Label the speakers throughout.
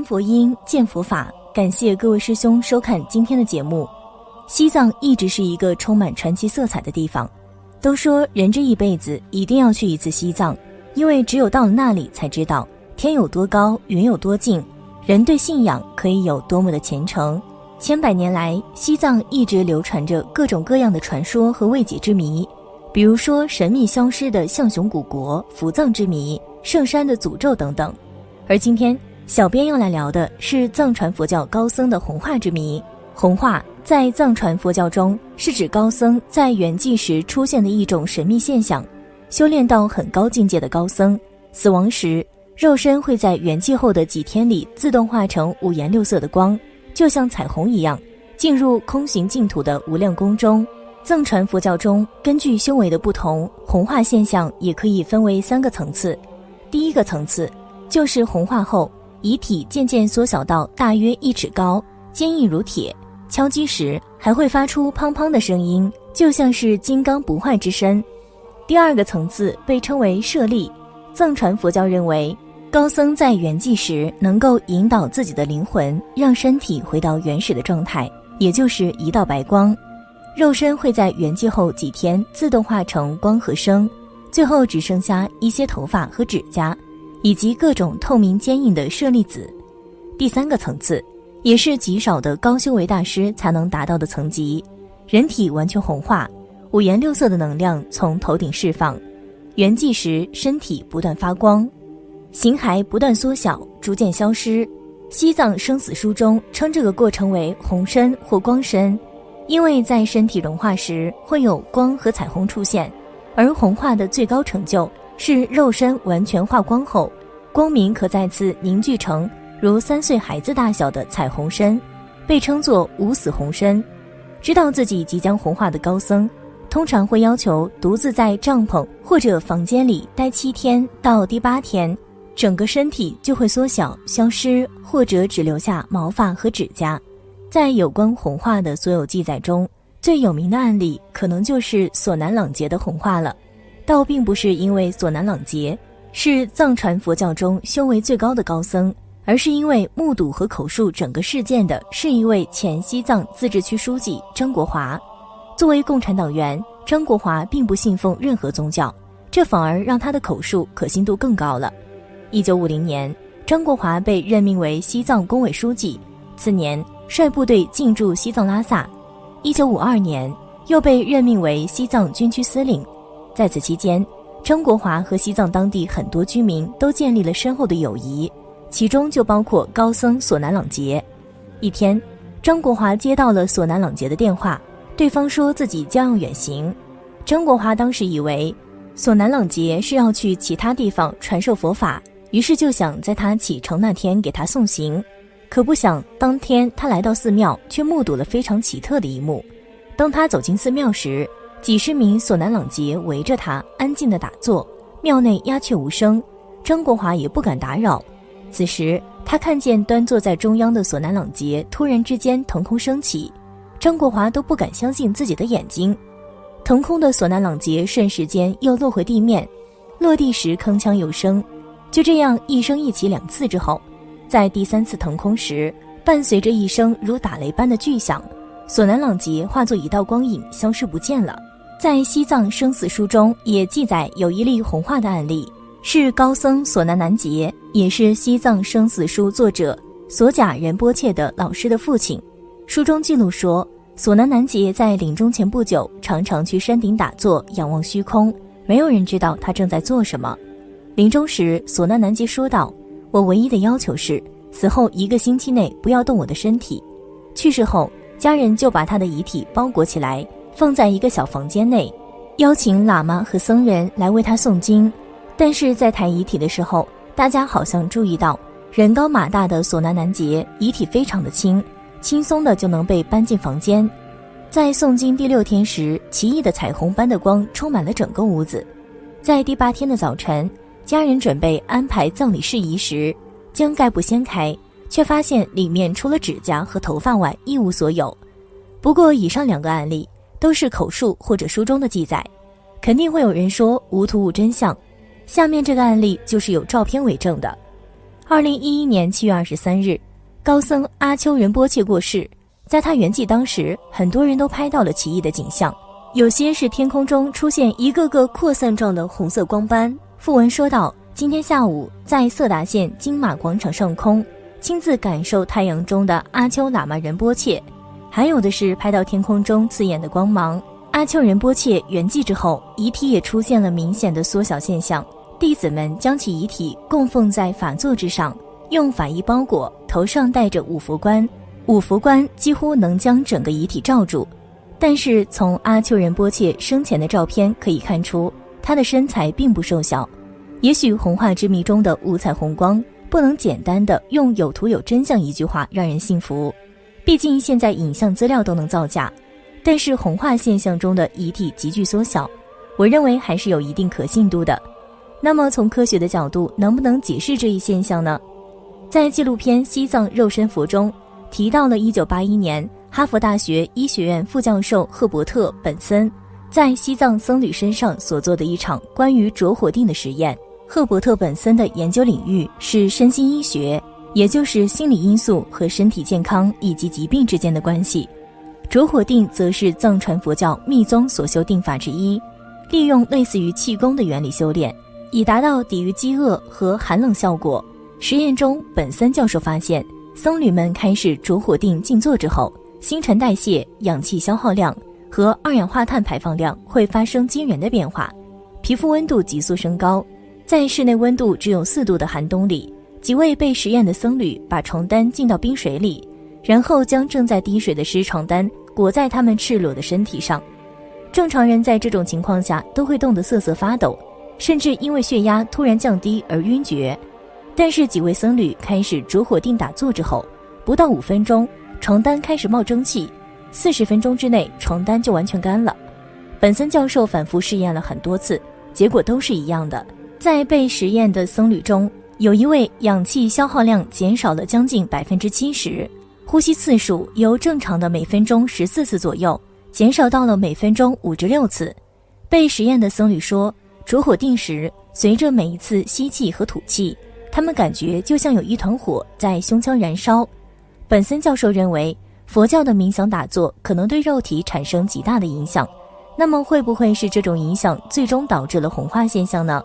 Speaker 1: 闻佛音，见佛法。感谢各位师兄收看今天的节目。西藏一直是一个充满传奇色彩的地方，都说人这一辈子一定要去一次西藏，因为只有到了那里才知道天有多高，云有多近，人对信仰可以有多么的虔诚。千百年来，西藏一直流传着各种各样的传说和未解之谜，比如说神秘消失的象雄古国、伏藏之谜、圣山的诅咒等等。而今天，小编要来聊的是藏传佛教高僧的红化之谜。红化在藏传佛教中是指高僧在圆寂时出现的一种神秘现象。修炼到很高境界的高僧，死亡时肉身会在圆寂后的几天里自动化成五颜六色的光。就像彩虹一样，进入空行净土的无量宫中。藏传佛教中，根据修为的不同，红化现象也可以分为三个层次。第一个层次，就是红化后，遗体渐渐缩小到大约一尺高，坚硬如铁，敲击时还会发出砰砰的声音，就像是金刚不坏之身。第二个层次被称为舍利，藏传佛教认为。高僧在圆寂时，能够引导自己的灵魂，让身体回到原始的状态，也就是一道白光。肉身会在圆寂后几天自动化成光和声，最后只剩下一些头发和指甲，以及各种透明坚硬的舍利子。第三个层次，也是极少的高修为大师才能达到的层级，人体完全红化，五颜六色的能量从头顶释放，圆寂时身体不断发光。形骸不断缩小，逐渐消失。西藏生死书中称这个过程为红身或光身，因为在身体融化时会有光和彩虹出现，而红化的最高成就是肉身完全化光后，光明可再次凝聚成如三岁孩子大小的彩虹身，被称作无死红身。知道自己即将红化的高僧，通常会要求独自在帐篷或者房间里待七天到第八天。整个身体就会缩小、消失，或者只留下毛发和指甲。在有关红化的所有记载中，最有名的案例可能就是索南朗杰的红化了。倒并不是因为索南朗杰是藏传佛教中修为最高的高僧，而是因为目睹和口述整个事件的是一位前西藏自治区书记张国华。作为共产党员，张国华并不信奉任何宗教，这反而让他的口述可信度更高了。一九五零年，张国华被任命为西藏工委书记，次年率部队进驻西藏拉萨。一九五二年，又被任命为西藏军区司令。在此期间，张国华和西藏当地很多居民都建立了深厚的友谊，其中就包括高僧索南朗杰。一天，张国华接到了索南朗杰的电话，对方说自己将要远行。张国华当时以为索南朗杰是要去其他地方传授佛法。于是就想在他启程那天给他送行，可不想当天他来到寺庙，却目睹了非常奇特的一幕。当他走进寺庙时，几十名索南朗杰围着他，安静的打坐，庙内鸦雀无声，张国华也不敢打扰。此时他看见端坐在中央的索南朗杰突然之间腾空升起，张国华都不敢相信自己的眼睛。腾空的索南朗杰瞬时间又落回地面，落地时铿锵有声。就这样一声一起两次之后，在第三次腾空时，伴随着一声如打雷般的巨响，索南朗杰化作一道光影消失不见了。在西藏生死书中也记载有一例红化的案例，是高僧索南南杰，也是西藏生死书作者索贾仁波切的老师的父亲。书中记录说，索南南杰在临终前不久，常常去山顶打坐，仰望虚空，没有人知道他正在做什么。临终时，索南南杰说道：“我唯一的要求是，死后一个星期内不要动我的身体。去世后，家人就把他的遗体包裹起来，放在一个小房间内，邀请喇嘛和僧人来为他诵经。但是在抬遗体的时候，大家好像注意到，人高马大的索南南杰遗体非常的轻，轻松的就能被搬进房间。在诵经第六天时，奇异的彩虹般的光充满了整个屋子。在第八天的早晨。”家人准备安排葬礼事宜时，将盖布掀开，却发现里面除了指甲和头发外一无所有。不过，以上两个案例都是口述或者书中的记载，肯定会有人说无图无真相。下面这个案例就是有照片为证的。二零一一年七月二十三日，高僧阿丘仁波切过世。在他圆寂当时，很多人都拍到了奇异的景象，有些是天空中出现一个个扩散状的红色光斑。附文说道：“今天下午在色达县金马广场上空，亲自感受太阳中的阿丘喇嘛仁波切。还有的是拍到天空中刺眼的光芒。阿丘仁波切圆寂之后，遗体也出现了明显的缩小现象。”弟子们将其遗体供奉在法座之上，用法衣包裹，头上戴着五佛冠，五佛冠几乎能将整个遗体罩住。但是从阿丘仁波切生前的照片可以看出，他的身材并不瘦小。也许红化之谜中的五彩虹光不能简单的用有图有真相一句话让人信服，毕竟现在影像资料都能造假。但是红化现象中的遗体急剧缩小，我认为还是有一定可信度的。那么，从科学的角度，能不能解释这一现象呢？在纪录片《西藏肉身佛》中，提到了1981年哈佛大学医学院副教授赫伯特·本森在西藏僧侣身上所做的一场关于着火定的实验。赫伯特·本森的研究领域是身心医学，也就是心理因素和身体健康以及疾病之间的关系。着火定则是藏传佛教密宗所修定法之一，利用类似于气功的原理修炼。以达到抵御饥饿和寒冷效果。实验中，本森教授发现，僧侣们开始着火定静坐之后，新陈代谢、氧气消耗量和二氧化碳排放量会发生惊人的变化，皮肤温度急速升高。在室内温度只有四度的寒冬里，几位被实验的僧侣把床单浸到冰水里，然后将正在滴水的湿床单裹在他们赤裸的身体上。正常人在这种情况下都会冻得瑟瑟发抖。甚至因为血压突然降低而晕厥，但是几位僧侣开始着火定打坐之后，不到五分钟，床单开始冒蒸汽，四十分钟之内床单就完全干了。本森教授反复试验了很多次，结果都是一样的。在被实验的僧侣中，有一位氧气消耗量减少了将近百分之七十，呼吸次数由正常的每分钟十四次左右，减少到了每分钟五至六次。被实验的僧侣说。着火定时，随着每一次吸气和吐气，他们感觉就像有一团火在胸腔燃烧。本森教授认为，佛教的冥想打坐可能对肉体产生极大的影响。那么，会不会是这种影响最终导致了红化现象呢？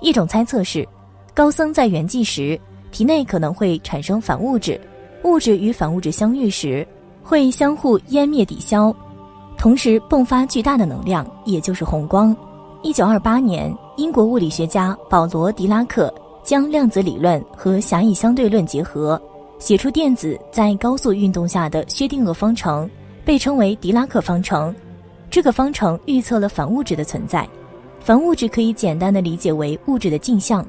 Speaker 1: 一种猜测是，高僧在圆寂时，体内可能会产生反物质，物质与反物质相遇时，会相互湮灭抵消，同时迸发巨大的能量，也就是红光。一九二八年，英国物理学家保罗·狄拉克将量子理论和狭义相对论结合，写出电子在高速运动下的薛定谔方程，被称为狄拉克方程。这个方程预测了反物质的存在。反物质可以简单的理解为物质的镜像。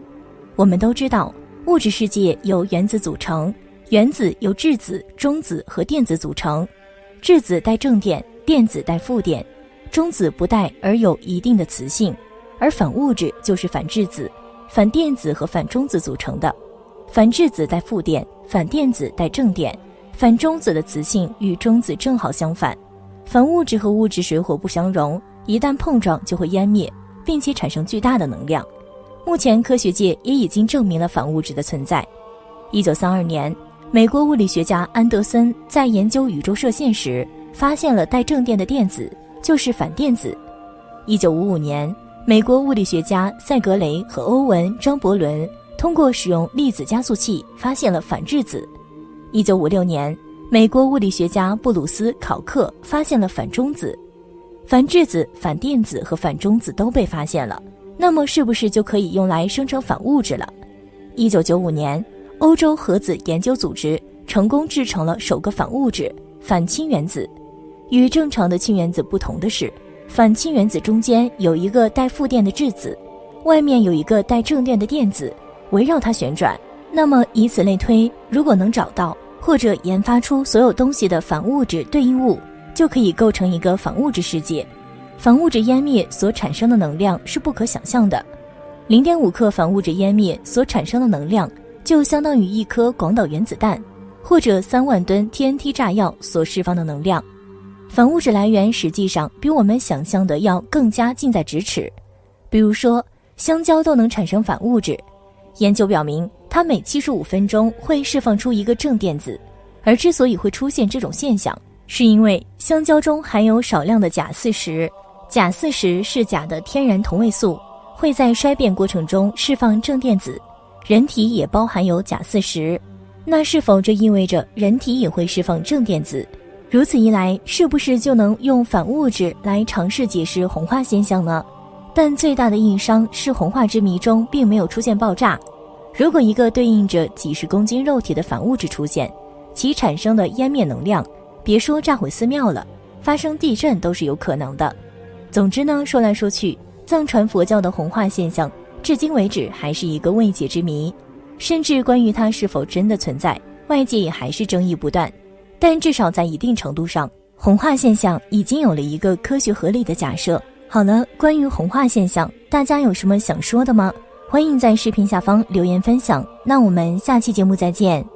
Speaker 1: 我们都知道，物质世界由原子组成，原子由质子、中子和电子组成，质子带正电，电子带负电。中子不带而有一定的磁性，而反物质就是反质子、反电子和反中子组成的。反质子带负电，反电子带正电，反中子的磁性与中子正好相反。反物质和物质水火不相容，一旦碰撞就会湮灭，并且产生巨大的能量。目前科学界也已经证明了反物质的存在。一九三二年，美国物理学家安德森在研究宇宙射线时，发现了带正电的电子。就是反电子。一九五五年，美国物理学家塞格雷和欧文·张伯伦通过使用粒子加速器发现了反质子。一九五六年，美国物理学家布鲁斯·考克发现了反中子。反质子、反电子和反中子都被发现了，那么是不是就可以用来生成反物质了？一九九五年，欧洲核子研究组织成功制成了首个反物质——反氢原子。与正常的氢原子不同的是，反氢原子中间有一个带负电的质子，外面有一个带正电的电子，围绕它旋转。那么以此类推，如果能找到或者研发出所有东西的反物质对应物，就可以构成一个反物质世界。反物质湮灭所产生的能量是不可想象的，零点五克反物质湮灭所产生的能量，就相当于一颗广岛原子弹，或者三万吨 TNT 炸药所释放的能量。反物质来源实际上比我们想象的要更加近在咫尺，比如说香蕉都能产生反物质。研究表明，它每七十五分钟会释放出一个正电子。而之所以会出现这种现象，是因为香蕉中含有少量的钾四十，钾四十是钾的天然同位素，会在衰变过程中释放正电子。人体也包含有钾四十，那是否这意味着人体也会释放正电子？如此一来，是不是就能用反物质来尝试解释红化现象呢？但最大的硬伤是红化之谜中并没有出现爆炸。如果一个对应着几十公斤肉体的反物质出现，其产生的湮灭能量，别说炸毁寺庙了，发生地震都是有可能的。总之呢，说来说去，藏传佛教的红化现象，至今为止还是一个未解之谜，甚至关于它是否真的存在，外界也还是争议不断。但至少在一定程度上，红化现象已经有了一个科学合理的假设。好了，关于红化现象，大家有什么想说的吗？欢迎在视频下方留言分享。那我们下期节目再见。